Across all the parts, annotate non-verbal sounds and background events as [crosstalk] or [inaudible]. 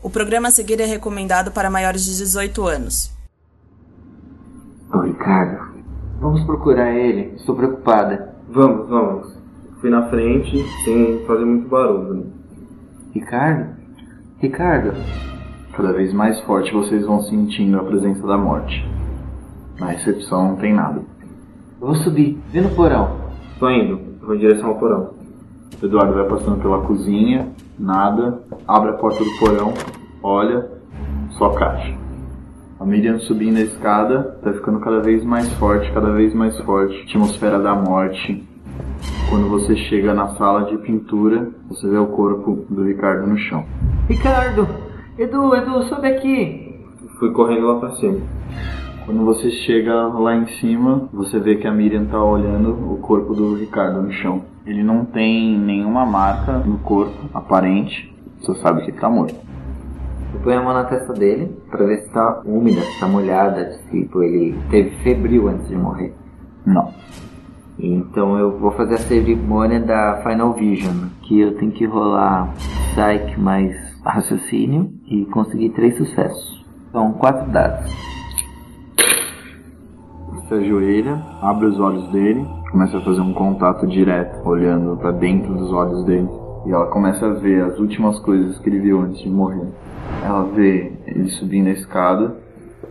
O programa a seguir é recomendado para maiores de 18 anos. Ô Ricardo, vamos procurar ele. Estou preocupada. Vamos, vamos. Fui na frente sem fazer muito barulho. Né? Ricardo? Ricardo? Cada vez mais forte vocês vão sentindo a presença da morte. Na recepção não tem nada. Eu vou subir. Vê no porão. Tô indo. Vou em direção ao porão. O Eduardo vai passando pela cozinha, nada, abre a porta do porão, olha, só caixa. A Miriam subindo a escada, tá ficando cada vez mais forte, cada vez mais forte. Atmosfera da morte. Quando você chega na sala de pintura, você vê o corpo do Ricardo no chão. Ricardo! Edu, Edu, sobe aqui! Fui correndo lá pra cima. Quando você chega lá em cima, você vê que a Miriam tá olhando o corpo do Ricardo no chão. Ele não tem nenhuma marca no corpo aparente, você sabe que ele tá morto. Eu ponho a mão na testa dele para ver se tá úmida, se tá molhada, se tipo, ele teve febril antes de morrer. Não. Então eu vou fazer a cerimônia da Final Vision, que eu tenho que rolar Psyche mais raciocínio e conseguir três sucessos. São quatro dados. Você ajoelha, abre os olhos dele, começa a fazer um contato direto, olhando para dentro dos olhos dele. E ela começa a ver as últimas coisas que ele viu antes de morrer. Ela vê ele subindo a escada,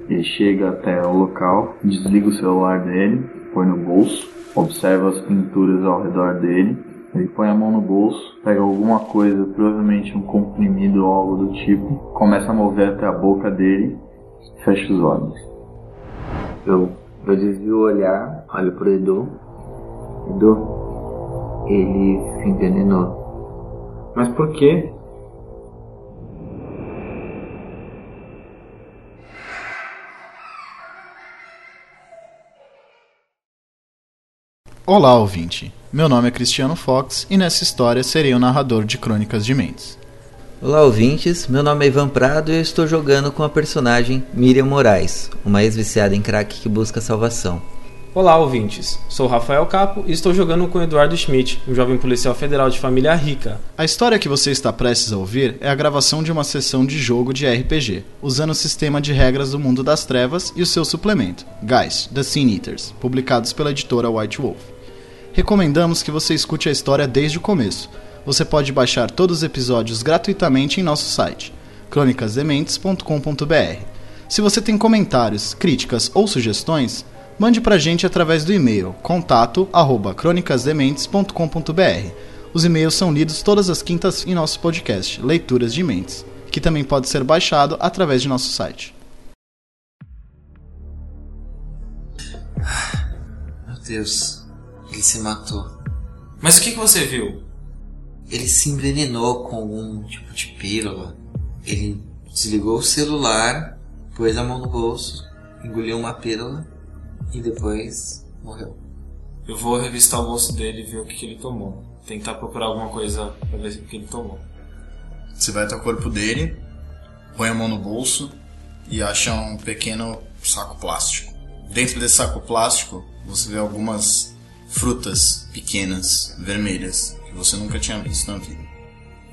ele chega até o local, desliga o celular dele, põe no bolso, observa as pinturas ao redor dele. Ele põe a mão no bolso, pega alguma coisa, provavelmente um comprimido ou algo do tipo, começa a mover até a boca dele, fecha os olhos. Eu, eu desvio o olhar, olho pro Edu. Edu, ele se envenenou. Mas por quê? Olá, ouvinte. Meu nome é Cristiano Fox e nessa história serei o narrador de Crônicas de Mentes. Olá, ouvintes. Meu nome é Ivan Prado e eu estou jogando com a personagem Miriam Moraes, uma ex-viciada em crack que busca salvação. Olá, ouvintes. Sou Rafael Capo e estou jogando com Eduardo Schmidt, um jovem policial federal de família rica. A história que você está prestes a ouvir é a gravação de uma sessão de jogo de RPG, usando o sistema de regras do Mundo das Trevas e o seu suplemento, Guys, The Sin Eaters, publicados pela editora White Wolf recomendamos que você escute a história desde o começo. Você pode baixar todos os episódios gratuitamente em nosso site, cronicasdementes.com.br. Se você tem comentários, críticas ou sugestões, mande pra gente através do e-mail contato@cronicasdementes.com.br. Os e-mails são lidos todas as quintas em nosso podcast, Leituras de Mentes, que também pode ser baixado através de nosso site. Meu Deus. Ele se matou. Mas o que, que você viu? Ele se envenenou com algum tipo de pílula. Ele desligou o celular, pôs a mão no bolso, engoliu uma pílula e depois morreu. Eu vou revistar o bolso dele e ver o que, que ele tomou. Tentar procurar alguma coisa pra ver o que ele tomou. Você vai até o corpo dele, põe a mão no bolso e acha um pequeno saco plástico. Dentro desse saco plástico, você vê algumas frutas pequenas, vermelhas, você nunca tinha visto na vida.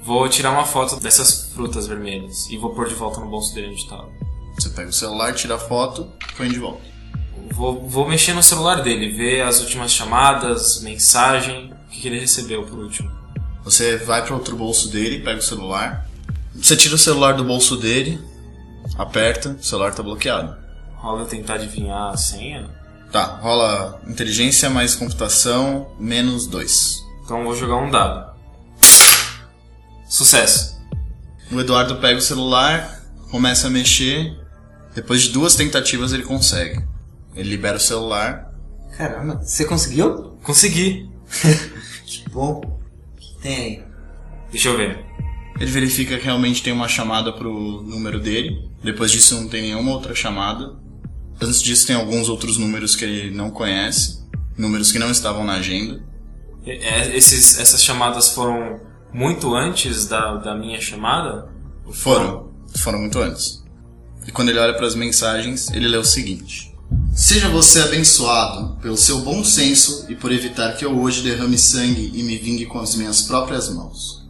Vou tirar uma foto dessas frutas vermelhas e vou pôr de volta no bolso dele onde estava. Você pega o celular, tira a foto, põe de volta. Vou, vou mexer no celular dele, ver as últimas chamadas, mensagem, o que, que ele recebeu por último. Você vai para outro bolso dele, pega o celular. Você tira o celular do bolso dele, aperta, o celular está bloqueado. Rola tentar adivinhar a senha? Tá, rola inteligência mais computação, menos dois. Então vou jogar um dado. Sucesso. O Eduardo pega o celular, começa a mexer. Depois de duas tentativas ele consegue. Ele libera o celular. Caramba, você conseguiu? Consegui. [laughs] que bom. O que tem aí? Deixa eu ver. Ele verifica que realmente tem uma chamada pro número dele. Depois disso não tem nenhuma outra chamada. Antes disso, tem alguns outros números que ele não conhece, números que não estavam na agenda. Esses, essas chamadas foram muito antes da, da minha chamada? Foram, foram muito antes. E quando ele olha para as mensagens, ele lê o seguinte: Seja você abençoado pelo seu bom senso e por evitar que eu hoje derrame sangue e me vingue com as minhas próprias mãos.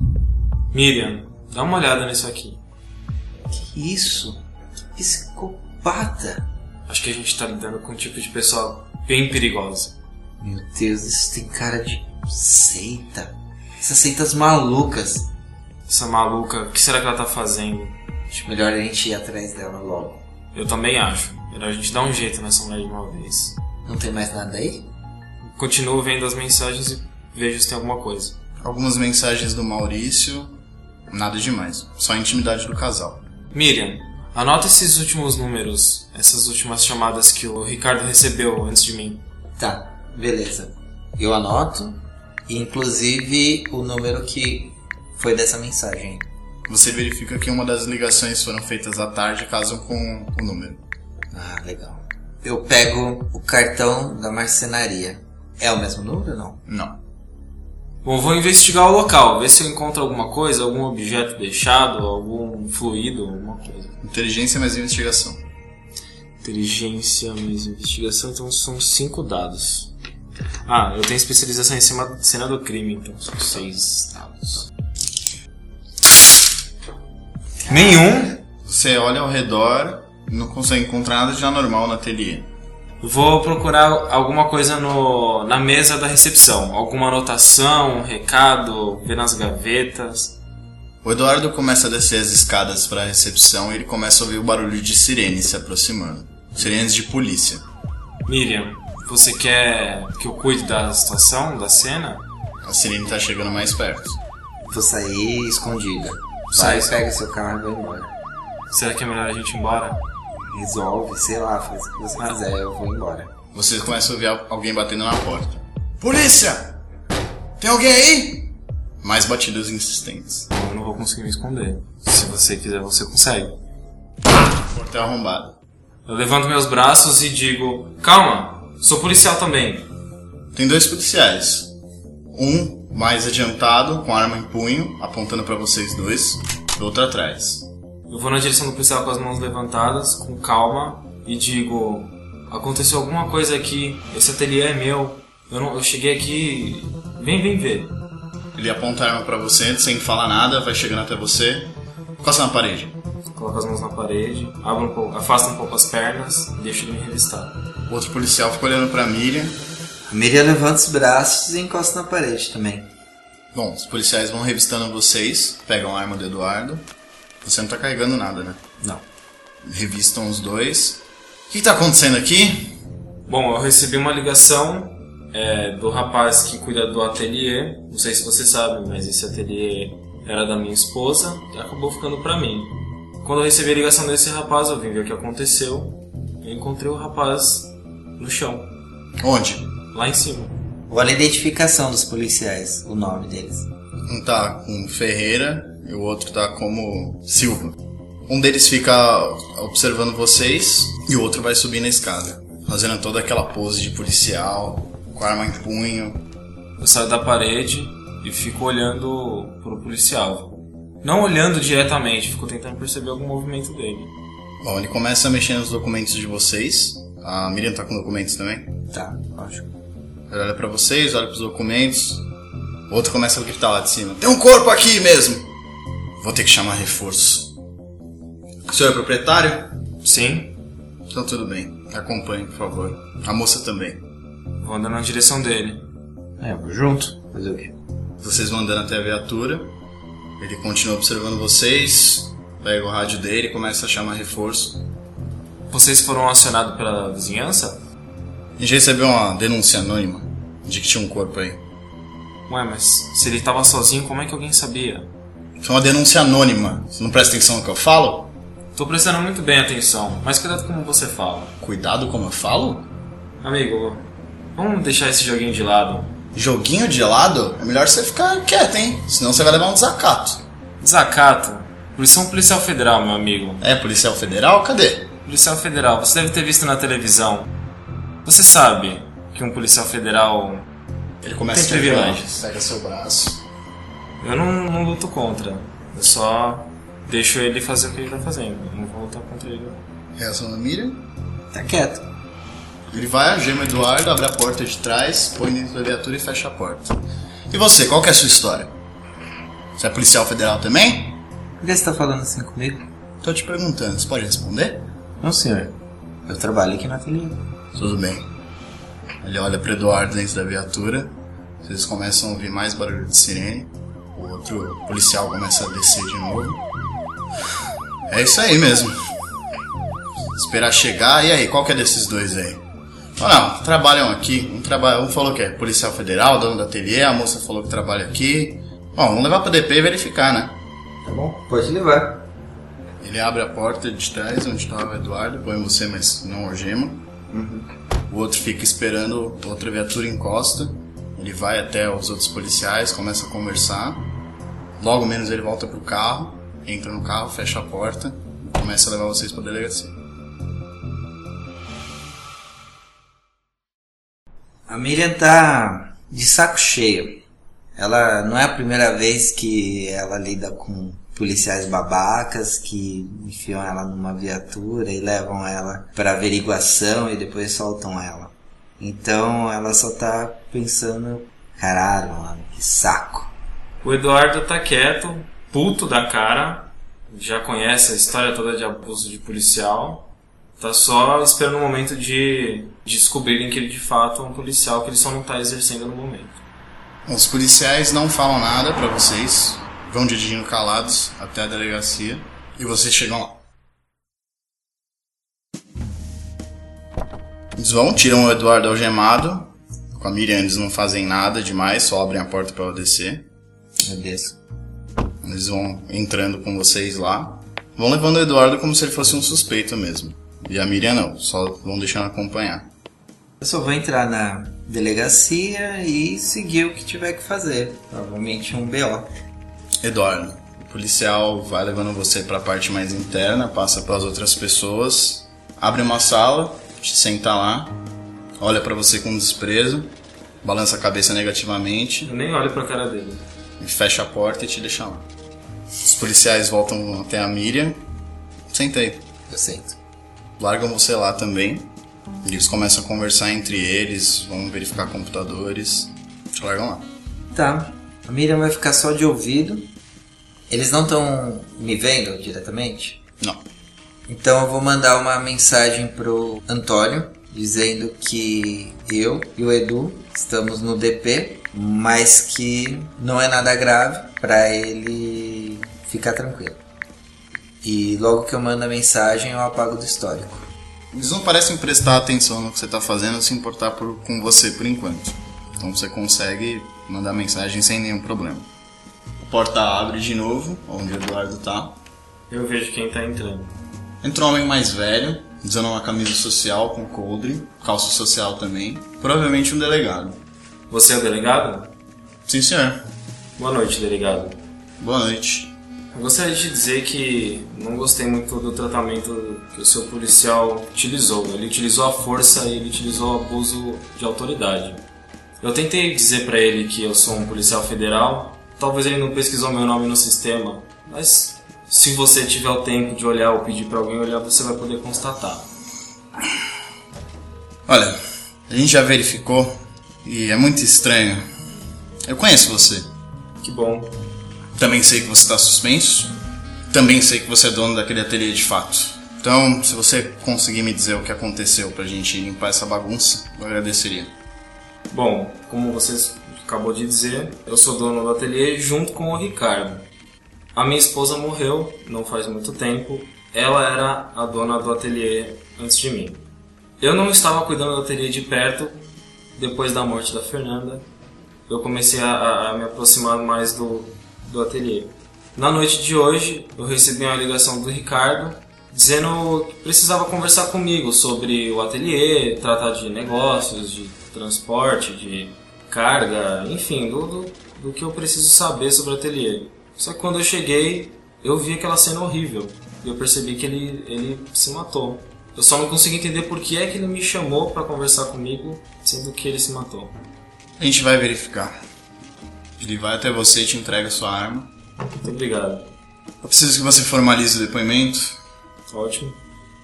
Miriam, dá uma olhada nisso aqui. Que isso? Psicopata. Acho que a gente tá lidando com um tipo de pessoa bem perigosa. Meu Deus, isso tem cara de seita. Essas seitas malucas. Essa maluca, o que será que ela tá fazendo? Acho melhor a gente ir atrás dela logo. Eu também acho. Melhor a gente dar um jeito nessa mulher de uma vez. Não tem mais nada aí? Continuo vendo as mensagens e vejo se tem alguma coisa. Algumas mensagens do Maurício, nada demais. Só a intimidade do casal. Miriam, anota esses últimos números, essas últimas chamadas que o Ricardo recebeu antes de mim. Tá, beleza. Eu anoto, inclusive o número que foi dessa mensagem. Você verifica que uma das ligações foram feitas à tarde, casam com o número. Ah, legal. Eu pego o cartão da marcenaria. É o mesmo número ou não? Não. Bom, vou investigar o local, ver se eu encontro alguma coisa, algum objeto deixado, algum fluido, alguma coisa. Inteligência mais investigação. Inteligência mais investigação, então são cinco dados. Ah, eu tenho especialização em cima, cena do crime, então são seis dados. Nenhum. Você olha ao redor, não consegue encontrar nada de anormal no ateliê. Vou procurar alguma coisa no, na mesa da recepção. Alguma anotação, um recado, ver nas gavetas. O Eduardo começa a descer as escadas para a recepção e ele começa a ouvir o barulho de sirenes se aproximando. Sirenes de polícia. Miriam, você quer que eu cuide da situação, da cena? A sirene tá chegando mais perto. Vou sair escondida. Sai, Vai, pega seu carro e vai embora. Será que é melhor a gente ir embora? Resolve, sei lá, faz o que você quiser, eu vou embora. Você começa a ouvir alguém batendo na porta. Polícia! Tem alguém aí? Mais batidas insistentes. Eu não vou conseguir me esconder. Se você quiser, você consegue. Porta é arrombada. Eu levanto meus braços e digo: Calma, sou policial também. Tem dois policiais. Um mais adiantado, com arma em punho, apontando para vocês dois. O outro atrás. Eu vou na direção do policial com as mãos levantadas, com calma, e digo: Aconteceu alguma coisa aqui, esse ateliê é meu. Eu, não, eu cheguei aqui. Vem, vem ver. Ele aponta a arma pra você, sem falar nada, vai chegando até você. Costa na parede. Coloco as mãos na parede, um pouco, afasto um pouco as pernas e deixo ele me revistar. O outro policial fica olhando pra Miriam. A Miriam levanta os braços e encosta na parede também. Bom, os policiais vão revistando vocês, pegam a arma do Eduardo. Você não tá carregando nada, né? Não. Revistam os dois. O que, que tá acontecendo aqui? Bom, eu recebi uma ligação é, do rapaz que cuida do ateliê. Não sei se você sabe, mas esse ateliê era da minha esposa e acabou ficando pra mim. Quando eu recebi a ligação desse rapaz, eu vim ver o que aconteceu. Eu encontrei o rapaz no chão, Onde? lá em cima. Olha a identificação dos policiais, o nome deles. Um tá com Ferreira e o outro tá como Silva. Um deles fica observando vocês e o outro vai subir na escada, fazendo toda aquela pose de policial, com a arma em punho. Eu saio da parede e fico olhando pro policial. Não olhando diretamente, fico tentando perceber algum movimento dele. Bom, ele começa a mexer nos documentos de vocês. A Miriam tá com documentos também. Tá, lógico. Ele olha pra vocês, olha pros documentos. O outro começa a gritar lá de cima: Tem um corpo aqui mesmo! Vou ter que chamar reforço. O senhor é proprietário? Sim, Então tudo bem. Acompanhe, por favor. A moça também. vou andando na direção dele. É, eu vou junto. Fazer o quê? Vocês vão andando até a viatura. Ele continua observando vocês. Pega o rádio dele e começa a chamar reforço. Vocês foram acionados pela vizinhança? A gente recebeu uma denúncia anônima de que tinha um corpo aí. Ué, mas se ele tava sozinho, como é que alguém sabia? Foi uma denúncia anônima. Você não presta atenção no que eu falo? Tô prestando muito bem atenção, mas cuidado como você fala. Cuidado como eu falo? Amigo, vamos deixar esse joguinho de lado. Joguinho de lado? É melhor você ficar quieto, hein? Senão você vai levar um desacato. Desacato. Polícia é um policial federal, meu amigo. É, policial federal? Cadê? Policial federal, você deve ter visto na televisão. Você sabe que um policial federal. Ele começa Tem privilégios. Pega seu braço. Eu não, não luto contra. Eu só deixo ele fazer o que ele tá fazendo. Eu não vou lutar contra ele. Reação da Miriam. Tá quieto. Ele vai, algema o Eduardo, abre a porta de trás, põe dentro da viatura e fecha a porta. E você, qual que é a sua história? Você é policial federal também? Por que você tá falando assim comigo? Tô te perguntando, você pode responder? Não, senhor. Eu trabalho aqui na ateliê. Tudo bem. Ele olha pro Eduardo dentro da viatura. Vocês começam a ouvir mais barulho de sirene. O outro policial começa a descer de novo. É isso aí mesmo. Esperar chegar. E aí, qual que é desses dois aí? Oh, não, trabalham aqui. Um, trabalha, um falou que é policial federal, dono da ateliê. A moça falou que trabalha aqui. Bom, vamos levar pro DP e verificar, né? Tá bom? Pode levar. Ele abre a porta de trás, onde estava o Eduardo, põe você, mas não algema. O outro fica esperando, outra viatura encosta. Ele vai até os outros policiais, começa a conversar. Logo menos ele volta pro carro, entra no carro, fecha a porta, começa a levar vocês pra delegacia. A Miriam tá de saco cheio. Ela não é a primeira vez que ela lida com policiais babacas que enfiam ela numa viatura e levam ela para averiguação e depois soltam ela. Então ela só tá pensando, caralho, mano, que saco. O Eduardo tá quieto, puto da cara, já conhece a história toda de abuso de policial. Tá só esperando o momento de descobrirem que ele de fato é um policial que ele só não tá exercendo no momento. Os policiais não falam nada pra vocês, vão dirigindo calados até a delegacia e vocês chegam lá. Eles vão, tiram o Eduardo algemado. Com a Miriam eles não fazem nada demais, só abrem a porta pra ela descer. Eu desço. Eles vão entrando com vocês lá. Vão levando o Eduardo como se ele fosse um suspeito mesmo. E a Miriam não, só vão deixando acompanhar. Eu só vou entrar na delegacia e seguir o que tiver que fazer. Provavelmente um BO. Eduardo, o policial vai levando você para a parte mais interna, passa para as outras pessoas, abre uma sala, te senta lá, olha para você com desprezo, balança a cabeça negativamente Eu nem olho pra cara dele. e fecha a porta e te deixa lá. Os policiais voltam até a Miriam. Senta aí. Eu sento. largam você lá também. E eles começam a conversar entre eles, vão verificar computadores. Te largam lá. Tá. A Miriam vai ficar só de ouvido. Eles não estão me vendo diretamente? Não. Então eu vou mandar uma mensagem pro Antônio dizendo que eu e o Edu estamos no DP, mas que não é nada grave para ele ficar tranquilo. E logo que eu mando a mensagem eu apago do histórico. Eles não parecem prestar atenção no que você está fazendo, se importar por- com você por enquanto. Então você consegue mandar mensagem sem nenhum problema. Porta abre de novo, onde o Eduardo tá. Eu vejo quem tá entrando. Entra um homem mais velho, usando uma camisa social com coldre, calça social também. Provavelmente um delegado. Você é o delegado? Sim, senhor. Boa noite, delegado. Boa noite. Eu gostaria de dizer que não gostei muito do tratamento que o seu policial utilizou. Ele utilizou a força e ele utilizou o abuso de autoridade. Eu tentei dizer pra ele que eu sou um policial federal. Talvez ele não pesquisou meu nome no sistema, mas se você tiver o tempo de olhar ou pedir pra alguém olhar, você vai poder constatar. Olha, a gente já verificou e é muito estranho. Eu conheço você. Que bom. Também sei que você está suspenso. Também sei que você é dono daquele ateliê de fato. Então, se você conseguir me dizer o que aconteceu pra gente limpar essa bagunça, eu agradeceria. Bom, como você acabou de dizer, eu sou dono do ateliê junto com o Ricardo. A minha esposa morreu não faz muito tempo. Ela era a dona do ateliê antes de mim. Eu não estava cuidando do ateliê de perto depois da morte da Fernanda. Eu comecei a, a- me aproximar mais do, do ateliê. Na noite de hoje, eu recebi uma ligação do Ricardo dizendo que precisava conversar comigo sobre o ateliê, tratar de negócios, de transporte, de carga, enfim, do, do, do que eu preciso saber sobre o ateliê. Só que quando eu cheguei, eu vi aquela cena horrível e eu percebi que ele, ele se matou. Eu só não consegui entender por que é que ele me chamou para conversar comigo, sendo que ele se matou. A gente vai verificar. Ele vai até você e te entrega sua arma. Muito obrigado. Eu preciso que você formalize o depoimento. Ótimo.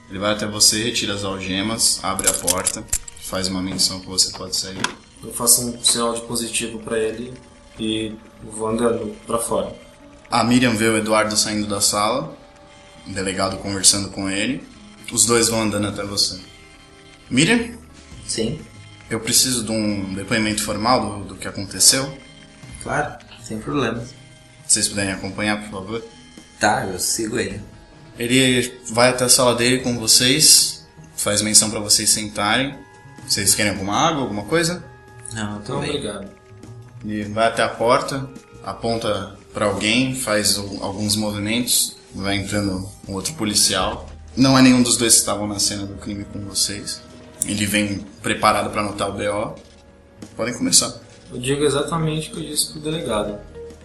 Ele vai até você, retira as algemas, abre a porta, faz uma menção que você pode sair. Eu faço um sinal de positivo para ele e vou andando para fora. A Miriam vê o Eduardo saindo da sala o delegado conversando com ele. Os dois vão andando até você. Miriam, Sim, eu preciso de um depoimento formal do, do que aconteceu. claro, sem problemas. Se vocês puderem acompanhar, por favor. Tá, eu sigo ele. Ele vai até a sala dele com vocês, faz menção pra vocês sentarem. Vocês querem alguma água, alguma coisa? Não, tô Não, bem. obrigado. Ele vai até a porta, aponta pra alguém, faz o- alguns movimentos, vai entrando um outro policial. Não é nenhum dos dois que estavam na cena do crime com vocês. Ele vem preparado pra anotar o BO. Podem começar. Eu digo exatamente o que eu disse pro delegado.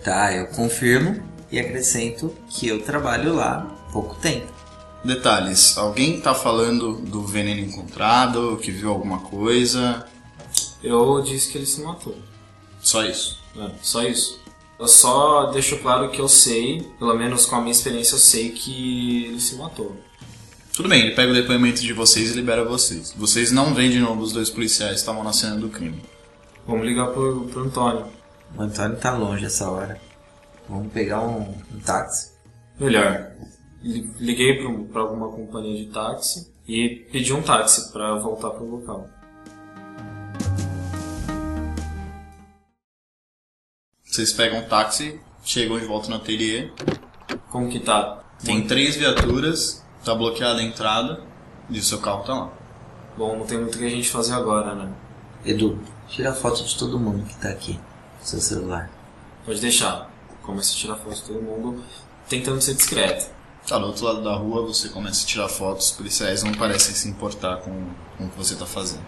Tá, eu confirmo e acrescento que eu trabalho lá há pouco tempo. Detalhes: alguém tá falando do veneno encontrado, que viu alguma coisa? Eu disse que ele se matou. Só isso. É, só isso. Eu só deixo claro que eu sei, pelo menos com a minha experiência, eu sei que ele se matou. Tudo bem, ele pega o depoimento de vocês e libera vocês. Vocês não veem de novo os dois policiais que estavam na cena do crime. Vamos ligar pro, pro Antônio. O Antônio tá longe essa hora. Vamos pegar um, um táxi. Melhor. Li- Liguei pra alguma companhia de táxi e pedi um táxi pra voltar pro local. Vocês pegam um táxi, chegam de volta no ateliê. Como que tá? Tem três viaturas, tá bloqueada a entrada e o seu carro tá lá. Bom, não tem muito o que a gente fazer agora, né? Edu, tira foto de todo mundo que tá aqui. Seu celular. Pode deixar. Começa a tirar foto de todo mundo, tentando ser discreto. Tá do outro lado da rua, você começa a tirar fotos, os policiais não parecem se importar com, com o que você tá fazendo.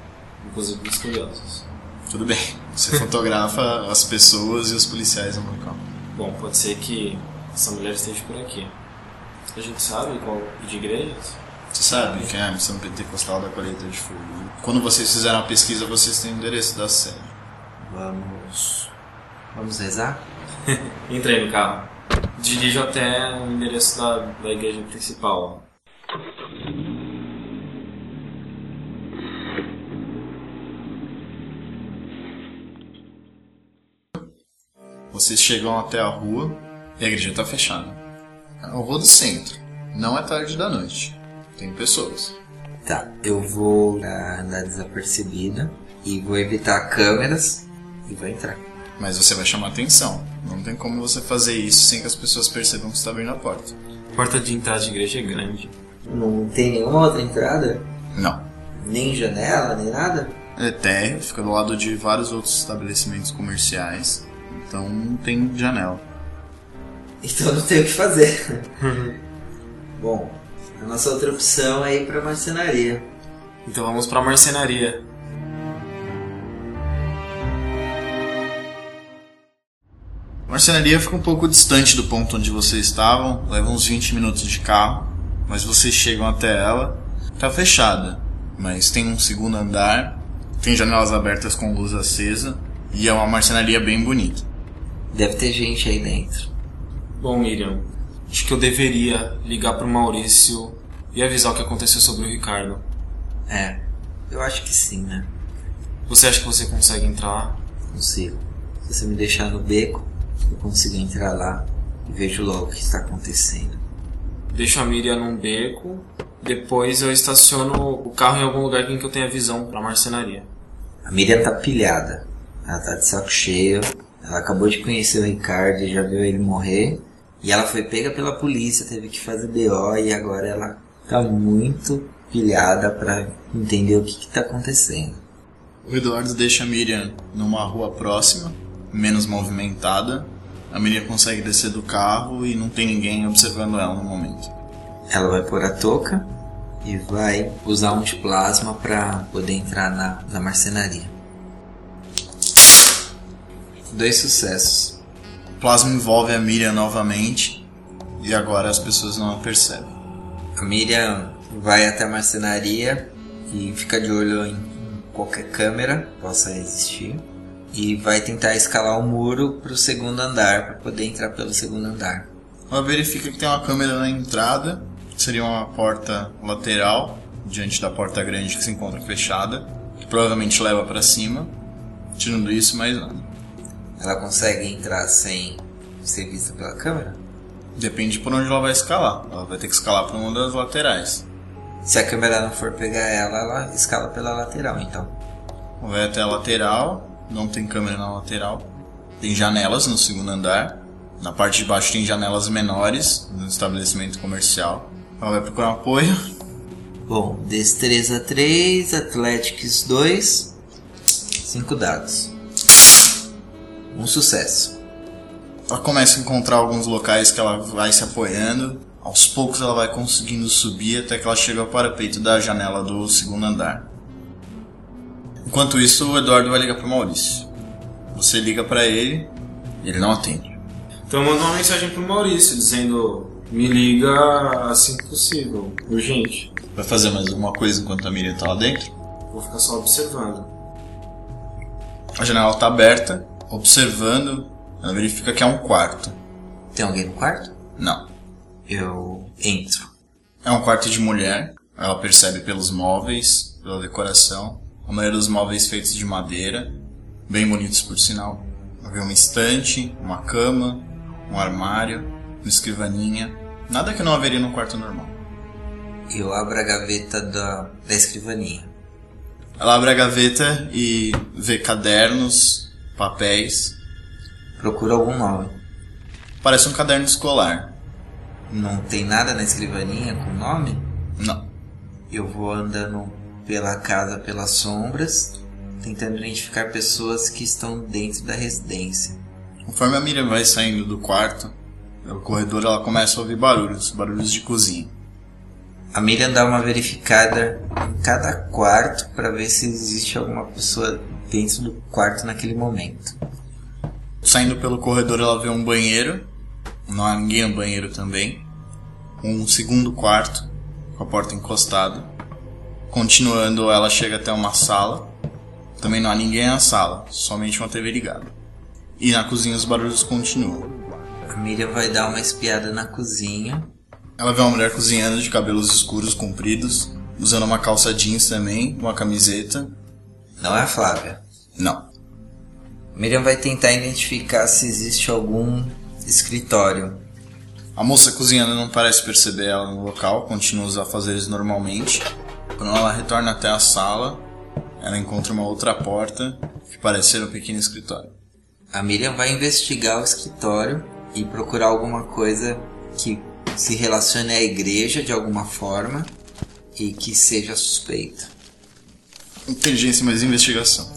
Inclusive dos curiosos. Tudo bem, você fotografa [laughs] as pessoas e os policiais no local. Bom, pode ser que essa mulher esteja por aqui. A gente sabe qual de igrejas? Você sabe que é a missão pentecostal da colheita de fogo. Quando vocês fizeram a pesquisa, vocês têm o endereço da sede. Vamos. Vamos rezar? [laughs] Entrei no carro. Dirijo até o endereço da, da igreja principal. Vocês chegam até a rua e a igreja tá fechada. É uma rua do centro. Não é tarde da noite. Tem pessoas. Tá, eu vou ah, andar desapercebida e vou evitar câmeras e vou entrar. Mas você vai chamar atenção. Não tem como você fazer isso sem que as pessoas percebam que você está abrindo a porta. A porta de entrada de igreja é grande. Não tem nenhuma outra entrada? Não. Nem janela, nem nada? É térreo, fica do lado de vários outros estabelecimentos comerciais. Então não tem janela. Então não tem o que fazer. [laughs] Bom, a nossa outra opção é ir pra marcenaria. Então vamos pra marcenaria. A marcenaria fica um pouco distante do ponto onde vocês estavam, leva uns 20 minutos de carro, mas vocês chegam até ela. Tá fechada, mas tem um segundo andar, tem janelas abertas com luz acesa e é uma marcenaria bem bonita. Deve ter gente aí dentro. Bom, Miriam, acho que eu deveria ligar pro Maurício e avisar o que aconteceu sobre o Ricardo. É, eu acho que sim, né? Você acha que você consegue entrar lá? Consigo. Se você me deixar no beco, eu consigo entrar lá e vejo logo o que está acontecendo. Deixo a Miriam num beco, depois eu estaciono o carro em algum lugar em que eu tenha visão pra marcenaria. A Miriam tá pilhada. Ela tá de saco cheio. Ela acabou de conhecer o Ricardo e já viu ele morrer. E ela foi pega pela polícia, teve que fazer BO e agora ela tá muito pilhada pra entender o que que tá acontecendo. O Eduardo deixa a Miriam numa rua próxima, menos movimentada. A Miriam consegue descer do carro e não tem ninguém observando ela no momento. Ela vai pôr a touca e vai usar um de plasma pra poder entrar na, na marcenaria. Dois sucessos. O plasma envolve a Miriam novamente e agora as pessoas não a percebem. A Miriam vai até a marcenaria e fica de olho em qualquer câmera possa existir. E vai tentar escalar o muro pro segundo andar, para poder entrar pelo segundo andar. Ela verifica que tem uma câmera na entrada, seria uma porta lateral, diante da porta grande que se encontra fechada, que provavelmente leva para cima. Tirando isso, mais nada. Ela consegue entrar sem ser vista pela câmera? Depende por onde ela vai escalar. Ela vai ter que escalar por uma das laterais. Se a câmera não for pegar ela, ela escala pela lateral, então. Vai até a lateral, não tem câmera na lateral. Tem janelas no segundo andar. Na parte de baixo tem janelas menores no estabelecimento comercial. Ela vai procurar apoio. Bom, destreza 3, Athletics 2, 5 dados. Um sucesso. Ela começa a encontrar alguns locais que ela vai se apoiando. Aos poucos ela vai conseguindo subir até que ela chega ao parapeito da janela do segundo andar. Enquanto isso, o Eduardo vai ligar pro Maurício. Você liga pra ele, ele não atende. Então eu mando uma mensagem pro Maurício dizendo: me liga assim que possível, urgente. Vai fazer mais alguma coisa enquanto a Miriam tá lá dentro? Vou ficar só observando. A janela tá aberta, observando. Ela verifica que é um quarto. Tem alguém no quarto? Não. Eu entro. É um quarto de mulher. Ela percebe pelos móveis, pela decoração. A maioria dos móveis feitos de madeira, bem bonitos por sinal. Havia uma estante, uma cama, um armário, uma escrivaninha. Nada que não haveria num quarto normal. Eu abro a gaveta da, da escrivaninha. Ela abre a gaveta e vê cadernos, papéis. Procuro algum nome. Parece um caderno escolar. Não tem nada na escrivaninha com nome? Não. Eu vou andando pela casa pelas sombras, tentando identificar pessoas que estão dentro da residência. Conforme a Miriam vai saindo do quarto, pelo corredor ela começa a ouvir barulhos, barulhos de cozinha. A Miriam dá uma verificada em cada quarto para ver se existe alguma pessoa dentro do quarto naquele momento. Saindo pelo corredor ela vê um banheiro, não há ninguém no banheiro também. Um segundo quarto, com a porta encostada. Continuando, ela chega até uma sala. Também não há ninguém na sala, somente uma TV ligada. E na cozinha os barulhos continuam. A Miriam vai dar uma espiada na cozinha. Ela vê uma mulher cozinhando de cabelos escuros compridos, usando uma calça jeans também, uma camiseta. Não é a Flávia. Não. Miriam vai tentar identificar se existe algum escritório. A moça cozinhando não parece perceber ela no local, continua os afazeres normalmente. Quando ela retorna até a sala, ela encontra uma outra porta que parece ser um pequeno escritório. A Miriam vai investigar o escritório e procurar alguma coisa que se relacione à igreja de alguma forma e que seja suspeita. Inteligência mais investigação.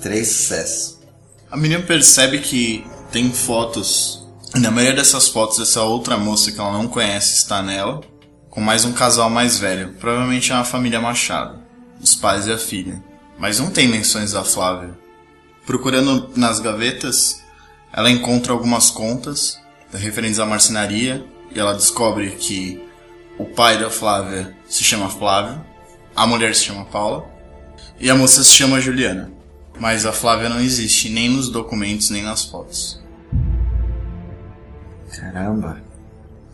Três sucessos. A menina percebe que tem fotos. E na maioria dessas fotos, essa outra moça que ela não conhece está nela, com mais um casal mais velho. Provavelmente é uma família Machado, os pais e a filha. Mas não tem menções da Flávia. Procurando nas gavetas, ela encontra algumas contas referentes à marcenaria e ela descobre que o pai da Flávia se chama Flávio, a mulher se chama Paula e a moça se chama Juliana. Mas a Flávia não existe nem nos documentos nem nas fotos. Caramba.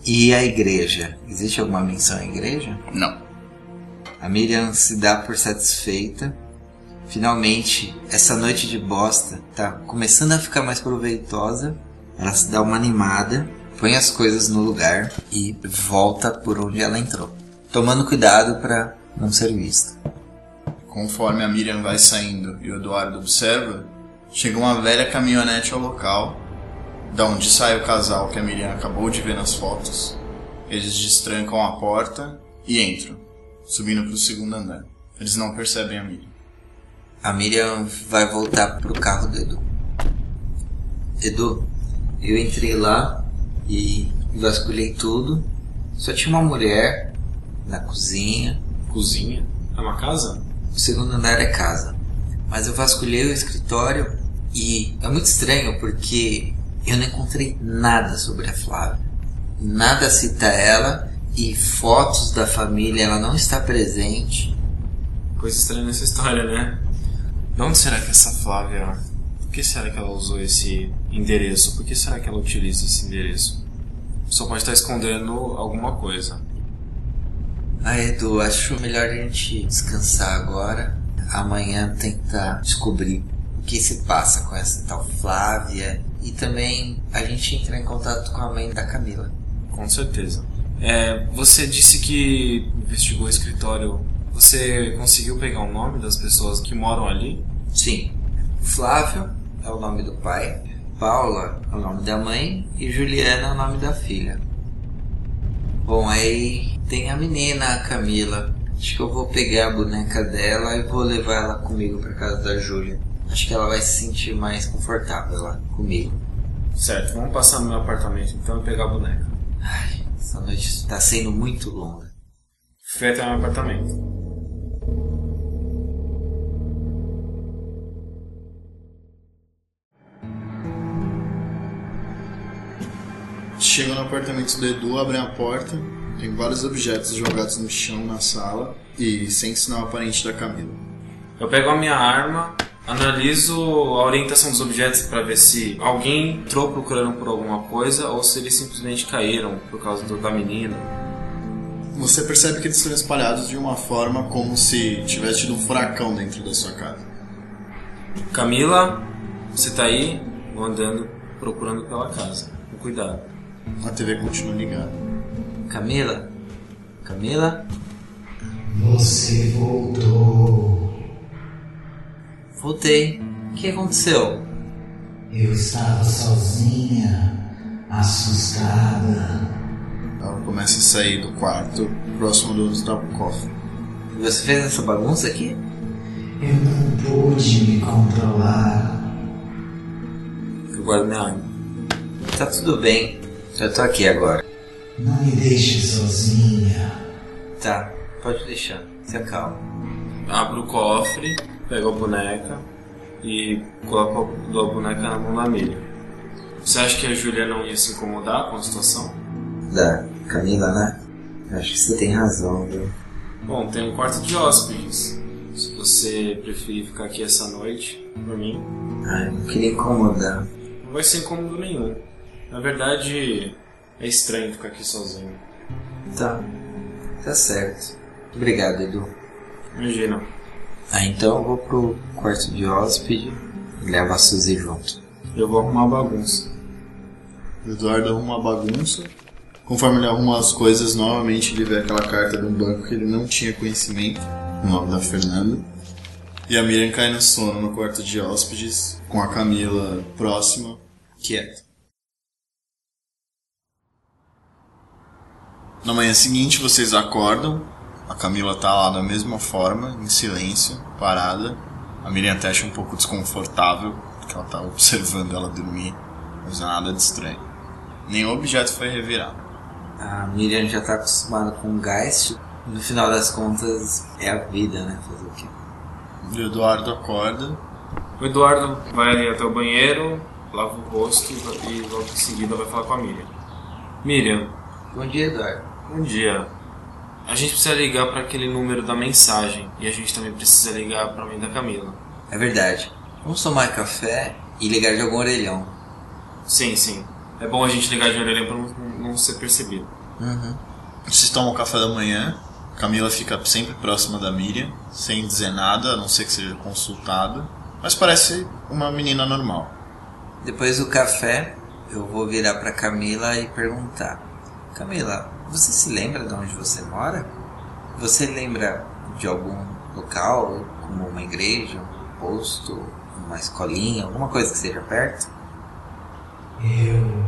E a igreja? Existe alguma menção à igreja? Não. A Miriam se dá por satisfeita. Finalmente, essa noite de bosta tá começando a ficar mais proveitosa. Ela se dá uma animada, põe as coisas no lugar e volta por onde ela entrou, tomando cuidado para não ser vista. Conforme a Miriam vai saindo e o Eduardo observa, chega uma velha caminhonete ao local, da onde sai o casal que a Miriam acabou de ver nas fotos. Eles destrancam a porta e entram, subindo para o segundo andar. Eles não percebem a Miriam. A Miriam vai voltar pro carro do Edu. Edu, eu entrei lá e vasculhei tudo. Só tinha uma mulher na cozinha. Cozinha? É uma casa? O segundo andar é casa. Mas eu vasculhei o escritório e é muito estranho porque eu não encontrei nada sobre a Flávia. Nada cita ela e fotos da família, ela não está presente. Coisa estranha nessa história, né? De onde será que essa Flávia. Por que será que ela usou esse endereço? Por que será que ela utiliza esse endereço? Só pode estar escondendo alguma coisa. Ah, Edu, acho melhor a gente descansar agora. Amanhã tentar descobrir o que se passa com essa tal Flávia e também a gente entrar em contato com a mãe da Camila. Com certeza. É, você disse que investigou o escritório. Você conseguiu pegar o nome das pessoas que moram ali? Sim, Flávio é o nome do pai, Paula é o nome da mãe e Juliana é o nome da filha. Bom, aí tem a menina, a Camila. Acho que eu vou pegar a boneca dela e vou levar ela comigo para casa da Júlia. Acho que ela vai se sentir mais confortável lá comigo. Certo, vamos passar no meu apartamento então e pegar a boneca. Ai, essa noite está sendo muito longa. Fui até meu apartamento. Chegam no apartamento do Edu, abrem a porta, tem vários objetos jogados no chão na sala e sem sinal aparente da Camila. Eu pego a minha arma, analiso a orientação dos objetos para ver se alguém entrou procurando por alguma coisa ou se eles simplesmente caíram por causa do, da menina. Você percebe que eles estão espalhados de uma forma como se tivesse tido um furacão dentro da sua casa. Camila, você tá aí? Vou andando procurando pela casa. Com cuidado. A TV continua ligada. Camila? Camila? Você voltou. Voltei. O que aconteceu? Eu estava sozinha, assustada. Ela começa a sair do quarto próximo do cofre. Você fez essa bagunça aqui? Eu não pude me controlar. Eu guardo minha arma. Tá tudo bem. Eu tô aqui agora. Não me deixe sozinha. Tá, pode deixar. Se acalma. Abro o cofre, pego a boneca e coloco a boneca na mão da Miriam. Você acha que a Júlia não ia se incomodar com a situação? Da Camila, né? Acho que você tem razão, viu? Bom, tem um quarto de hóspedes. Se você preferir ficar aqui essa noite, por mim, Ai, não queria incomodar. não vai ser incômodo nenhum. Na verdade, é estranho ficar aqui sozinho. Tá. Tá certo. Obrigado, Edu. Imagina. Ah, então eu vou pro quarto de hóspede e levo a Suzy junto. Eu vou arrumar a bagunça. O Eduardo arruma uma bagunça. Conforme ele arruma as coisas, novamente ele vê aquela carta de um banco que ele não tinha conhecimento, o nome da Fernanda. E a Miriam cai no sono no quarto de hóspedes, com a Camila próxima, quieta. Na manhã seguinte, vocês acordam. A Camila tá lá da mesma forma, em silêncio, parada. A Miriam até acha um pouco desconfortável, porque ela tá observando ela dormir, mas nada de estranho. Nenhum objeto foi revirado. A Miriam já tá acostumada com o Geist. No final das contas, é a vida, né? Fazer o quê? O Eduardo acorda. O Eduardo vai ali até o banheiro, lava o rosto e logo em seguida vai falar com a Miriam. Miriam, Bom dia, Eduardo. Bom dia. A gente precisa ligar para aquele número da mensagem e a gente também precisa ligar para a mãe da Camila. É verdade. Vamos tomar café e ligar de algum orelhão. Sim, sim. É bom a gente ligar de orelhão para não, não ser percebido. Uhum. Vocês tomam café da manhã. Camila fica sempre próxima da Miriam, sem dizer nada, a não ser que seja consultada. Mas parece uma menina normal. Depois do café, eu vou virar pra Camila e perguntar: Camila, você se lembra de onde você mora? Você lembra de algum local, como uma igreja, um posto, uma escolinha, alguma coisa que seja perto? Eu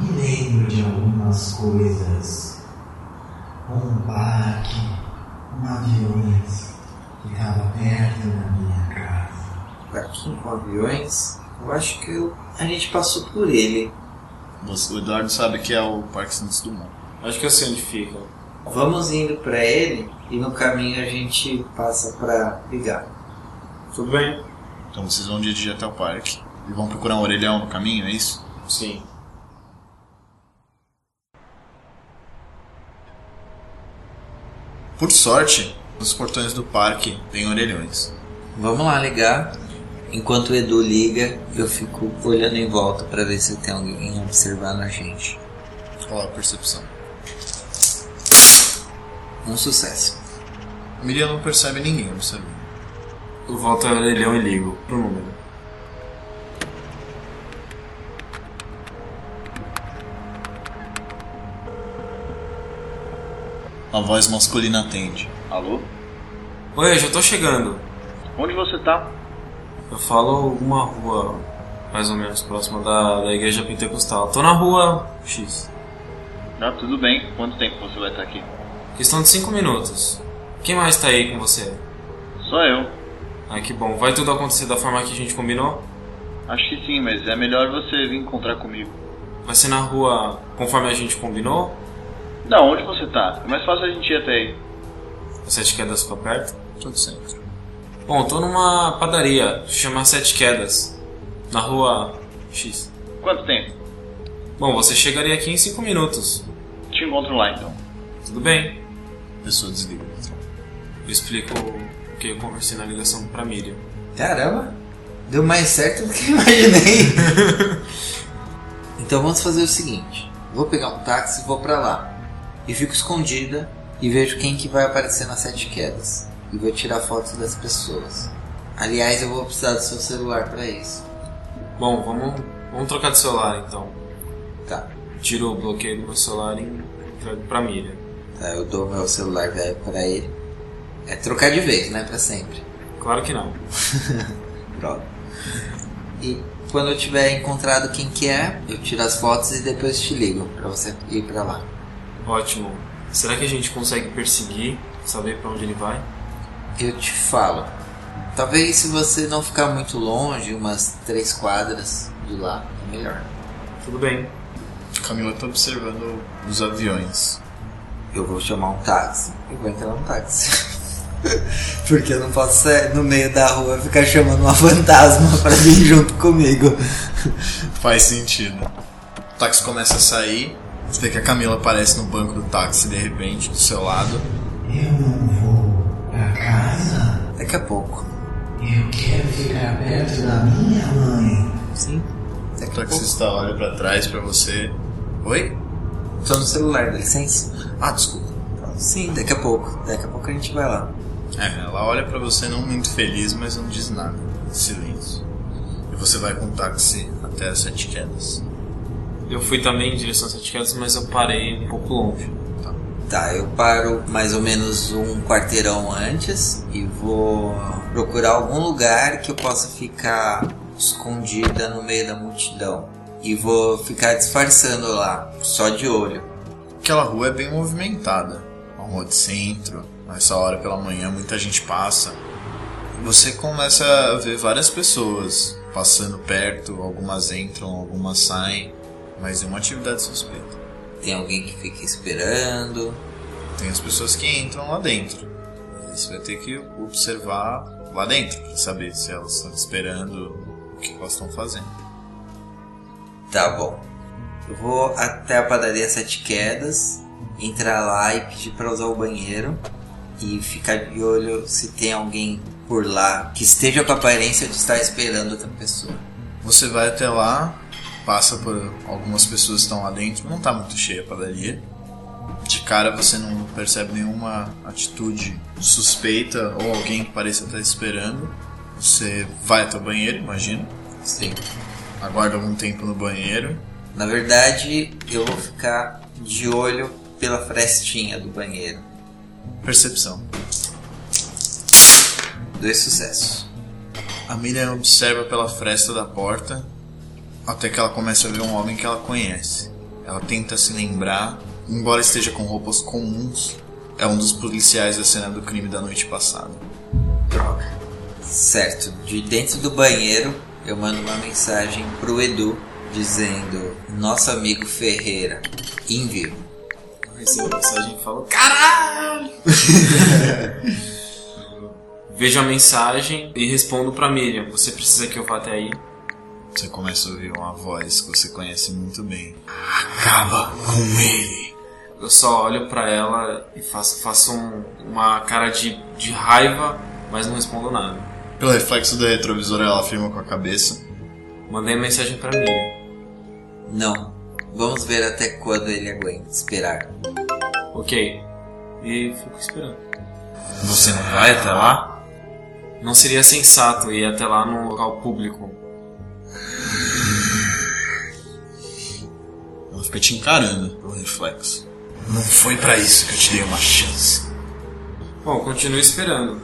me lembro de algumas coisas. Um parque, um aviões, ficava perto da minha casa. Parquinho com aviões? Eu acho que eu- a gente passou por ele. Você- O Eduardo sabe que é o Parque Santos Dumont. Acho que eu sei onde fica. Vamos indo pra ele e no caminho a gente passa pra ligar. Tudo bem? Então vocês vão dirigir até o parque. E vão procurar um orelhão no caminho, é isso? Sim. Por sorte, nos portões do parque tem orelhões. Vamos lá ligar. Enquanto o Edu liga, eu fico olhando em volta pra ver se tem alguém observando a gente. Qual a percepção? Um sucesso. Miriam não percebe ninguém, não sabia. Eu volto ao Leão e ligo pro número. A voz masculina atende. Alô? Oi, já tô chegando. Onde você tá? Eu falo uma rua mais ou menos próxima da, da igreja pentecostal. Tô na rua X. Tá, tudo bem. Quanto tempo você vai estar aqui? Questão de 5 minutos. Quem mais tá aí com você? Só eu. Ah, que bom. Vai tudo acontecer da forma que a gente combinou? Acho que sim, mas é melhor você vir encontrar comigo. Vai ser na rua conforme a gente combinou? Não, onde você tá? É mais fácil a gente ir até aí. A Sete Quedas ficou perto? Tudo centro. Bom, tô numa padaria, chama Sete Quedas, na rua X. Quanto tempo? Bom, você chegaria aqui em 5 minutos. Te encontro lá então. Tudo bem? Pessoa desliga. Eu explico o que eu conversei na ligação pra Miriam. Caramba, deu mais certo do que eu imaginei. [laughs] então vamos fazer o seguinte: vou pegar um táxi e vou pra lá. E fico escondida e vejo quem que vai aparecer nas sete quedas. E vou tirar fotos das pessoas. Aliás, eu vou precisar do seu celular pra isso. Bom, vamos, vamos trocar de celular então. Tá. Tiro o bloqueio do meu celular e entrego pra Miriam. Tá, eu dou meu celular velho pra ele. É trocar de vez, não é pra sempre. Claro que não. [laughs] Droga. E quando eu tiver encontrado quem que é, eu tiro as fotos e depois te ligo pra você ir pra lá. Ótimo. Será que a gente consegue perseguir, saber pra onde ele vai? Eu te falo. Talvez se você não ficar muito longe, umas três quadras de lá, é melhor. Tudo bem. Camila tá observando os aviões. Eu vou chamar um táxi. Eu vou entrar no táxi. [laughs] Porque eu não posso sair no meio da rua e ficar chamando uma fantasma pra vir junto comigo. [laughs] Faz sentido. O táxi começa a sair. Você vê que a Camila aparece no banco do táxi de repente, do seu lado. Eu não vou pra casa. Daqui a pouco. Eu quero ficar perto da minha mãe. Sim. O Daqui a pouco. taxista olha pra trás pra você. Oi? Tô no celular, dá licença? Ah, desculpa. Sim, daqui a pouco. Daqui a pouco a gente vai lá. É, ela olha pra você não muito feliz, mas não diz nada. Silêncio. E você vai com o táxi até as sete quedas. Eu fui também em direção a Sete Quedas, mas eu parei um pouco longe. Tá, eu paro mais ou menos um quarteirão antes e vou procurar algum lugar que eu possa ficar escondida no meio da multidão. E vou ficar disfarçando lá, só de olho. Aquela rua é bem movimentada. Uma rua de centro. Nessa hora pela manhã muita gente passa. Você começa a ver várias pessoas passando perto. Algumas entram, algumas saem. Mas é uma atividade suspeita. Tem alguém que fica esperando. Tem as pessoas que entram lá dentro. Você vai ter que observar lá dentro para saber se elas estão esperando o que elas estão fazendo. Tá bom. Eu vou até a padaria Sete Quedas, entrar lá e pedir pra usar o banheiro e ficar de olho se tem alguém por lá que esteja com a aparência de estar esperando outra pessoa. Você vai até lá, passa por algumas pessoas que estão lá dentro, não tá muito cheia a padaria. De cara você não percebe nenhuma atitude suspeita ou alguém que pareça estar esperando. Você vai até o banheiro, imagino. Sim. Aguarda algum tempo no banheiro. Na verdade, eu vou ficar de olho pela frestinha do banheiro. Percepção. Dois sucessos. A Miriam observa pela fresta da porta até que ela começa a ver um homem que ela conhece. Ela tenta se lembrar, embora esteja com roupas comuns, é um dos policiais da cena do crime da noite passada. Droga. Certo, de dentro do banheiro eu mando uma mensagem pro Edu dizendo: Nosso amigo Ferreira, em vivo. Eu recebo a mensagem e falo: Caralho! [laughs] Vejo a mensagem e respondo pra Miriam: Você precisa que eu vá até aí? Você começa a ouvir uma voz que você conhece muito bem. Acaba com ele. Eu só olho pra ela e faço, faço um- uma cara de, de raiva, mas não respondo nada. Pelo reflexo do retrovisor, ela afirma com a cabeça. Mandei a mensagem pra Miriam. Não, vamos ver até quando ele aguenta esperar. Ok. E fico esperando. Você não vai até lá? Não seria sensato ir até lá num local público. Ela fica te encarando pelo reflexo. Não foi pra isso que eu te dei uma chance. Bom, continue esperando.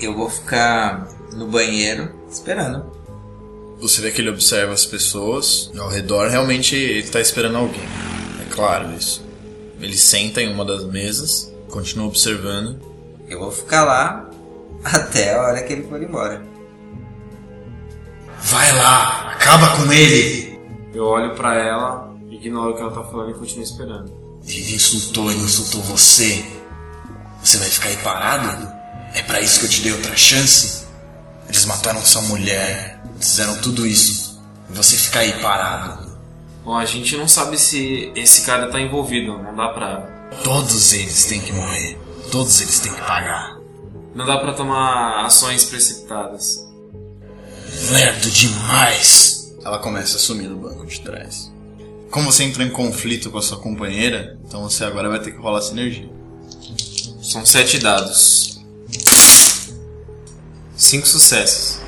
Eu vou ficar no banheiro esperando. Você vê que ele observa as pessoas e ao redor realmente ele tá esperando alguém. É claro isso. Ele senta em uma das mesas, continua observando. Eu vou ficar lá até a hora que ele for embora. Vai lá, acaba com ele! Eu olho pra ela, ignoro o que ela tá falando e continuo esperando. Ele insultou, ele insultou você. Você vai ficar aí parado? É pra isso que eu te dei outra chance? Eles mataram sua mulher, fizeram tudo isso. E você fica aí parado. Bom, a gente não sabe se esse cara tá envolvido, não dá pra. Todos eles têm que morrer. Todos eles têm que pagar. Não dá pra tomar ações precipitadas. Lerdo demais! Ela começa a sumir do banco de trás. Como você entrou em conflito com a sua companheira, então você agora vai ter que rolar sinergia. São sete dados. Cinco sucessos.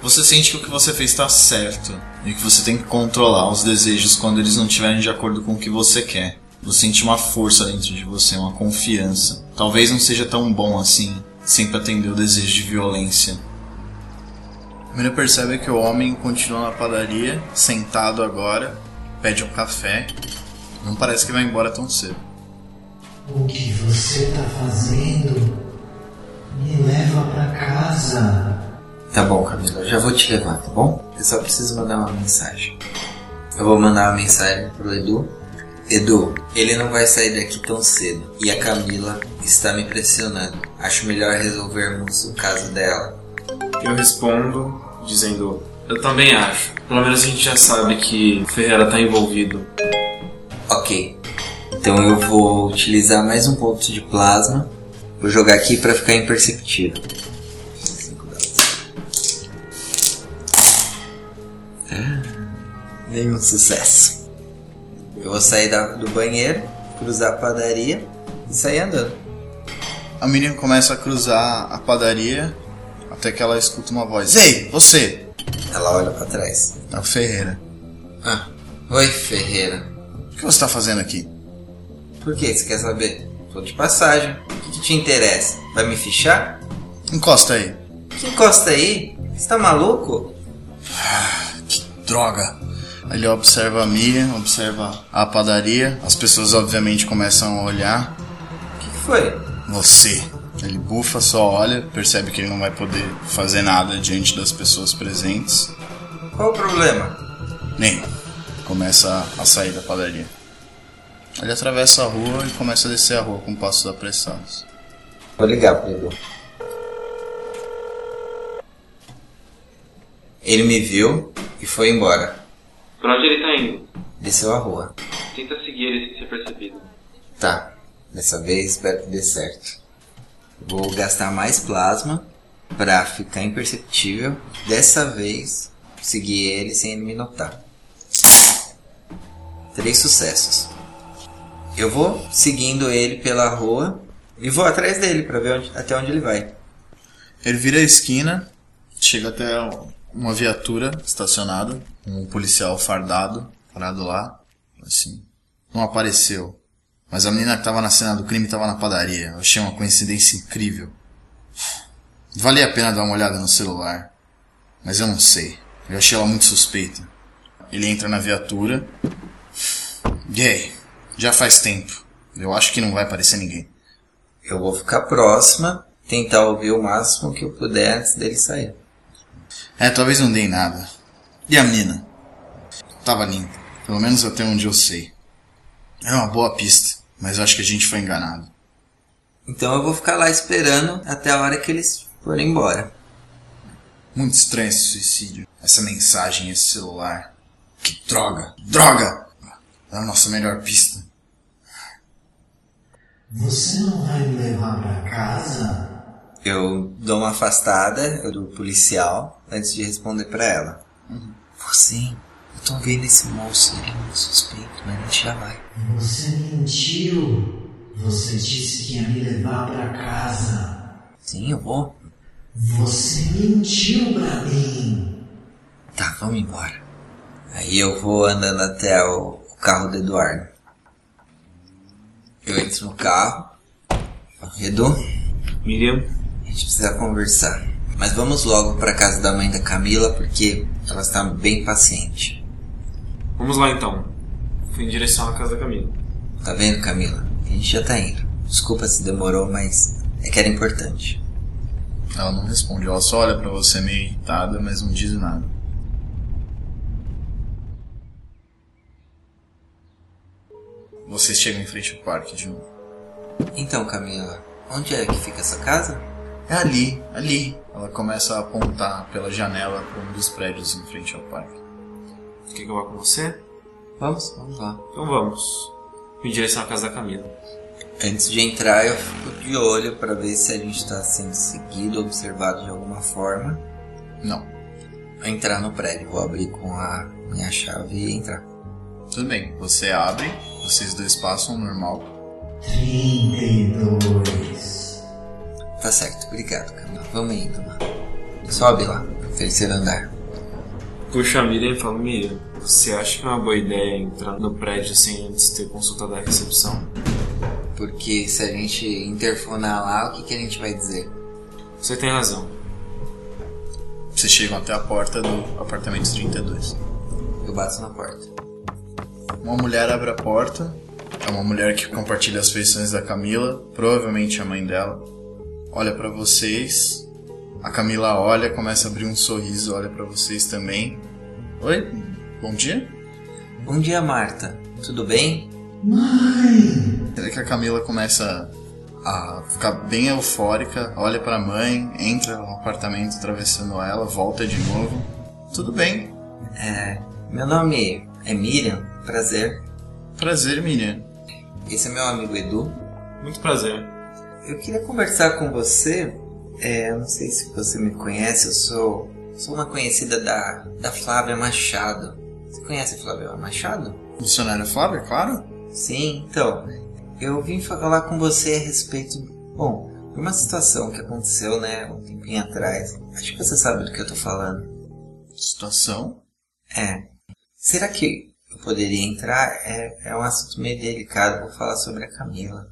Você sente que o que você fez está certo e que você tem que controlar os desejos quando eles não estiverem de acordo com o que você quer. Você sente uma força dentro de você, uma confiança. Talvez não seja tão bom assim, sempre atender o desejo de violência. A menina percebe que o homem continua na padaria, sentado agora, pede um café. Não parece que vai embora tão cedo. O que você tá fazendo? Me leva pra casa. Tá bom, Camila, eu já vou te levar, tá bom? Eu só preciso mandar uma mensagem. Eu vou mandar uma mensagem pro Edu. Edu, ele não vai sair daqui tão cedo. E a Camila está me pressionando. Acho melhor resolvermos o caso dela. Eu respondo dizendo: Eu também acho. Pelo menos a gente já sabe que Ferreira tá envolvido. Ok. Então eu vou utilizar mais um ponto de plasma. Vou jogar aqui para ficar imperceptível. Ah, Nenhum sucesso. Eu vou sair da- do banheiro, cruzar a padaria e sair andando. A menina começa a cruzar a padaria até que ela escuta uma voz: Ei, você! Ela olha para trás. É o Ferreira. Ah, oi Ferreira. O que você está fazendo aqui? Por que você quer saber? Tô de passagem. O que, que te interessa? Vai me fichar? Encosta aí. Que encosta aí? Você tá maluco? Droga! Ele observa a Miriam, observa a padaria. As pessoas, obviamente, começam a olhar. O que, que foi? Você. Ele bufa, só olha, percebe que ele não vai poder fazer nada diante das pessoas presentes. Qual o problema? Nem. Começa a sair da padaria. Ele atravessa a rua e começa a descer a rua com passos apressados. Vou ligar pro Edu. Ele me viu e foi embora. Pra onde ele tá indo? Desceu a rua. Tenta seguir ele sem ser percebido. Tá. Dessa vez espero que dê certo. Vou gastar mais plasma pra ficar imperceptível. Dessa vez, seguir ele sem ele me notar. Três sucessos. Eu vou seguindo ele pela rua e vou atrás dele pra ver onde- até onde ele vai. Ele vira a esquina, chega até uma viatura estacionada, um policial fardado parado lá, assim, não apareceu. Mas a menina que tava na cena do crime tava na padaria. Eu achei uma coincidência incrível. Valia a pena dar uma olhada no celular. Mas eu não sei. Eu achei ela muito suspeita. Ele entra na viatura. Aí? Já faz tempo. Eu acho que não vai aparecer ninguém. Eu vou ficar próxima, tentar ouvir o máximo que eu puder antes dele sair. É, talvez não dê em nada. E a menina? Tava limpa. Pelo menos até onde eu sei. É uma boa pista, mas eu acho que a gente foi enganado. Então eu vou ficar lá esperando até a hora que eles forem embora. Muito estranho esse suicídio. Essa mensagem, esse celular. Que droga! Droga! É a nossa melhor pista. Você não vai me levar pra casa? Eu dou uma afastada do policial antes de responder pra ela. Você, eu tô vendo esse moço, ele é muito suspeito, mas a gente já vai. Você mentiu. Você disse que ia me levar pra casa. Sim, eu vou. Você mentiu pra mim. Tá, vamos embora. Aí eu vou andando até o carro do Eduardo. Eu entro no carro. Edu, Miriam, a gente precisa conversar. Mas vamos logo pra casa da mãe da Camila porque ela está bem paciente. vamos lá então. Fui em direção à casa da Camila. Tá vendo, Camila? A gente já tá indo. Desculpa se demorou, mas é que era importante. Ela não responde, ela só olha pra você meio irritada, mas não diz nada. Vocês chegam em frente ao parque de novo. Então, Camila, onde é que fica essa casa? É ali, ali. Ela começa a apontar pela janela para um dos prédios em frente ao parque. Quer que eu vá com você? Vamos, vamos lá. Então vamos. Em direção à casa da Camila. Antes de entrar, eu fico de olho para ver se a gente está sendo seguido, observado de alguma forma. Não. Vou entrar no prédio, vou abrir com a minha chave e entrar. Tudo bem, você abre, vocês dois passam normal. 32. Tá certo, obrigado, Camila. Vamos indo lá. Sobe lá, terceiro andar. Puxa a Miriam e falo, Miriam, você acha que é uma boa ideia entrar no prédio sem antes ter consultado a recepção? Porque se a gente interfonar lá, o que, que a gente vai dizer? Você tem razão. Vocês chegam até a porta do apartamento 32. Eu bato na porta. Uma mulher abre a porta. É uma mulher que compartilha as feições da Camila, provavelmente a mãe dela. Olha pra vocês. A Camila olha, começa a abrir um sorriso, olha pra vocês também. Oi, bom dia. Bom dia, Marta. Tudo bem? Mãe! Até que a Camila começa a ficar bem eufórica, olha pra mãe, entra no apartamento atravessando ela, volta de novo. Tudo bem. É. Meu nome é Miriam. Prazer. Prazer, Miriam. Esse é meu amigo Edu. Muito prazer. Eu queria conversar com você. É, eu não sei se você me conhece, eu sou, sou uma conhecida da, da Flávia Machado. Você conhece a Flávia Machado? Missionária Flávia, claro. Sim, então. Eu vim falar com você a respeito. Bom, de uma situação que aconteceu, né, um tempinho atrás. Acho que você sabe do que eu tô falando. Situação? É. Será que poderia entrar? É, é um assunto meio delicado. Vou falar sobre a Camila.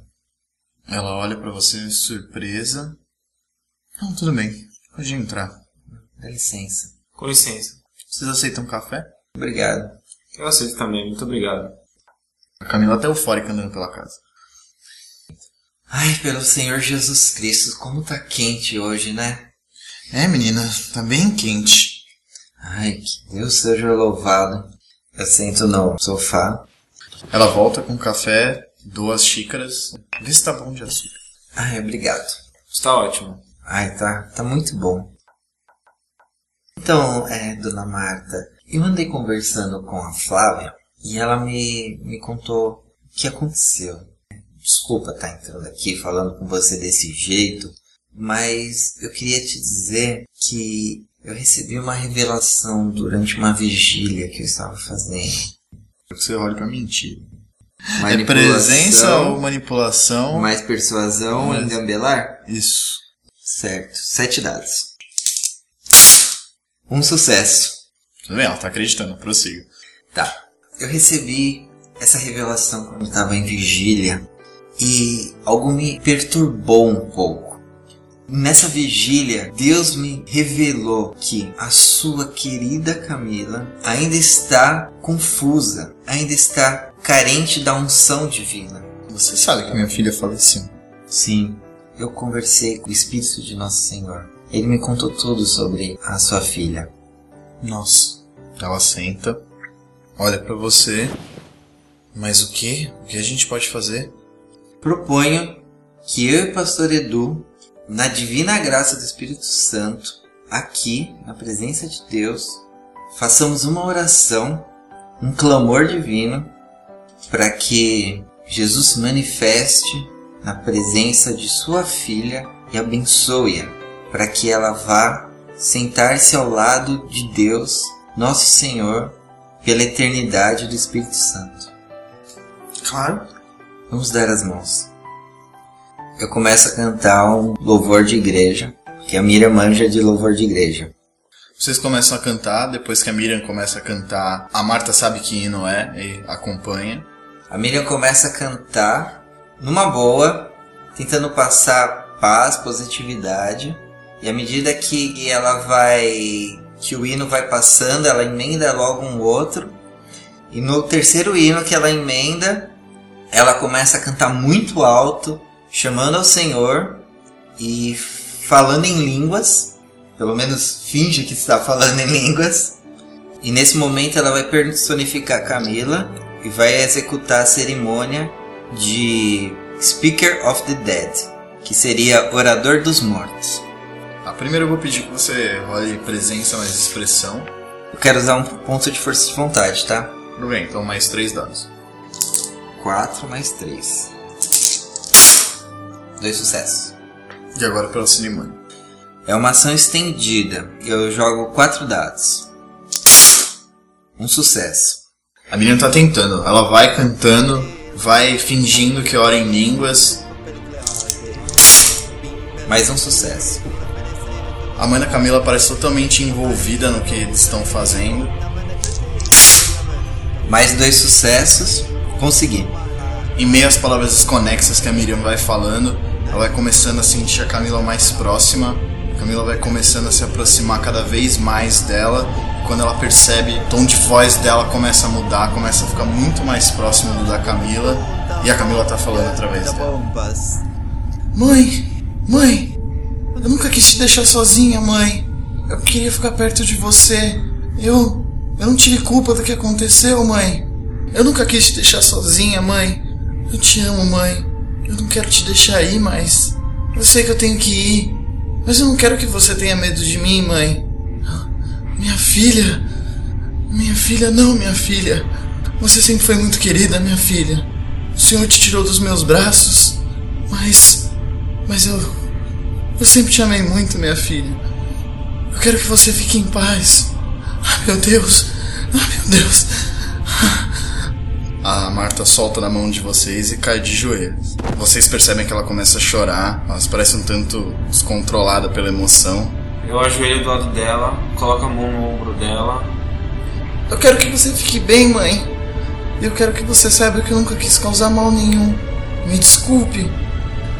Ela olha pra você surpresa. Não, tudo bem. Pode entrar. Dá licença. Com licença. Vocês aceitam café? Obrigado. Eu aceito também, muito obrigado. A Camila tá eufórica andando pela casa. Ai, pelo Senhor Jesus Cristo, como tá quente hoje, né? É, menina, tá bem quente. Ai, que Deus seja louvado. Eu sento no sofá. Ela volta com café, duas xícaras. Vê se tá bom de açúcar. Ai, obrigado. Está ótimo. Ai, tá, tá muito bom. Então, é, dona Marta, eu andei conversando com a Flávia e ela me, me contou o que aconteceu. Desculpa estar entrando aqui falando com você desse jeito, mas eu queria te dizer que eu recebi uma revelação durante uma vigília que eu estava fazendo. Você olha pra mentir. É presença ou manipulação? Mais persuasão e engambelar? Isso. Certo. Sete dados. Um sucesso. Tudo bem, ela tá acreditando, prossiga. Tá. Eu recebi essa revelação quando eu estava em vigília e algo me perturbou um pouco. Nessa vigília, Deus me revelou que a sua querida Camila ainda está confusa, ainda está carente da unção divina. Você sabe que minha filha faleceu. Sim, eu conversei com o Espírito de Nosso Senhor. Ele me contou tudo sobre a sua filha. Nossa. Ela senta, olha pra você. Mas o que? O que a gente pode fazer? Proponho que eu e o pastor Edu, na divina graça do Espírito Santo, aqui, na presença de Deus, façamos uma oração, um clamor divino, para que Jesus se manifeste na presença de sua filha e abençoe-a, para que ela vá sentar-se ao lado de Deus, nosso Senhor, pela eternidade do Espírito Santo. Claro. Vamos dar as mãos. Eu começo a cantar um louvor de igreja, que a Miriam manja de louvor de igreja. Vocês começam a cantar, depois que a Miriam começa a cantar, a Marta sabe que hino é e acompanha. A Miriam começa a cantar numa boa, tentando passar paz, positividade. E à medida que ela vai. que o hino vai passando, ela emenda logo um outro. E no terceiro hino que ela emenda, ela começa a cantar muito alto, chamando ao Senhor e falando em línguas. Pelo menos finge que está falando em línguas. E nesse momento ela vai personificar Camila e vai executar a cerimônia de Speaker of the Dead, que seria orador dos mortos. A primeira eu vou pedir que você role presença mais expressão. Eu quero usar um ponto de força de vontade, tá? Tudo bem, então mais três dados. 4 mais 3. Dois sucessos. E agora pela cerimônia. É uma ação estendida. Eu jogo 4 dados. Um sucesso. A menina tá tentando, ela vai cantando, vai fingindo que ora em línguas. Mais um sucesso. A mãe da Camila parece totalmente envolvida no que eles estão fazendo. Mais dois sucessos. Consegui. Em meio às palavras desconexas que a Miriam vai falando, ela vai começando a sentir a Camila mais próxima. A Camila vai começando a se aproximar cada vez mais dela. Quando ela percebe, o tom de voz dela começa a mudar, começa a ficar muito mais próximo do da Camila. E a Camila tá falando através dela. Mãe, mãe, eu nunca quis te deixar sozinha, mãe. Eu queria ficar perto de você. Eu, eu não tive culpa do que aconteceu, mãe. Eu nunca quis te deixar sozinha, mãe. Eu te amo, mãe. Eu não quero te deixar ir, mas eu sei que eu tenho que ir. Mas eu não quero que você tenha medo de mim, mãe. Minha filha. Minha filha, não, minha filha. Você sempre foi muito querida, minha filha. O Senhor te tirou dos meus braços, mas mas eu eu sempre te amei muito, minha filha. Eu quero que você fique em paz. Ah, meu Deus. Ah, meu Deus. A Marta solta na mão de vocês e cai de joelhos. Vocês percebem que ela começa a chorar, ela parece um tanto descontrolada pela emoção. Eu ajoelho do lado dela, coloco a mão no ombro dela. Eu quero que você fique bem, mãe. Eu quero que você saiba que eu nunca quis causar mal nenhum. Me desculpe.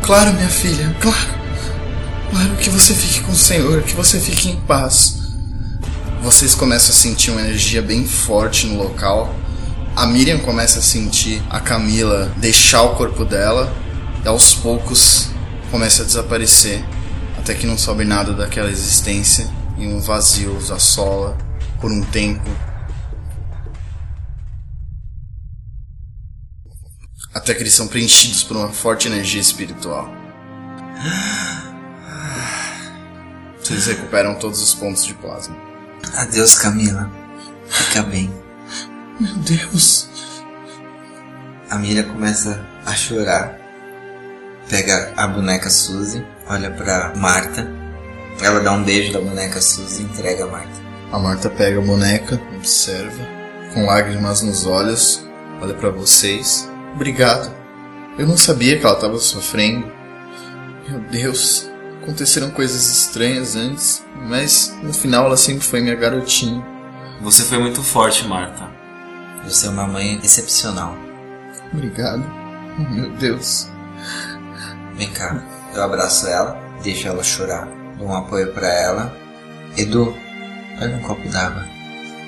Claro, minha filha, claro. Claro que você fique com o Senhor, que você fique em paz. Vocês começam a sentir uma energia bem forte no local. A Miriam começa a sentir a Camila deixar o corpo dela e aos poucos começa a desaparecer até que não sobe nada daquela existência e um vazio os assola por um tempo. Até que eles são preenchidos por uma forte energia espiritual. Vocês recuperam todos os pontos de plasma. Adeus, Camila. Fica bem. Meu Deus. A Miriam começa a chorar. Pega a boneca Suzy, olha pra Marta. Ela dá um beijo da boneca Suzy e entrega a Marta. A Marta pega a boneca, observa, com lágrimas nos olhos, olha para vocês. Obrigado. Eu não sabia que ela estava sofrendo. Meu Deus, aconteceram coisas estranhas antes, mas no final ela sempre foi minha garotinha. Você foi muito forte, Marta. Você é uma mãe excepcional. Obrigado. Meu Deus. Vem cá, eu abraço ela, deixo ela chorar, dou um apoio para ela. Edu, olha um copo d'água.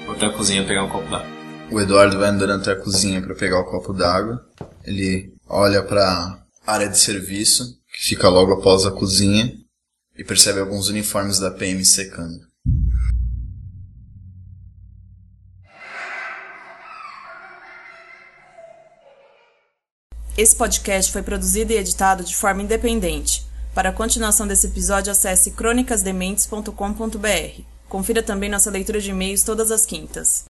Vou até a cozinha pegar um copo d'água. O Eduardo vai andando até a cozinha para pegar o copo d'água. Ele olha para área de serviço, que fica logo após a cozinha, e percebe alguns uniformes da PM secando. Esse podcast foi produzido e editado de forma independente. Para a continuação desse episódio, acesse crônicasdementes.com.br. Confira também nossa leitura de e-mails todas as quintas.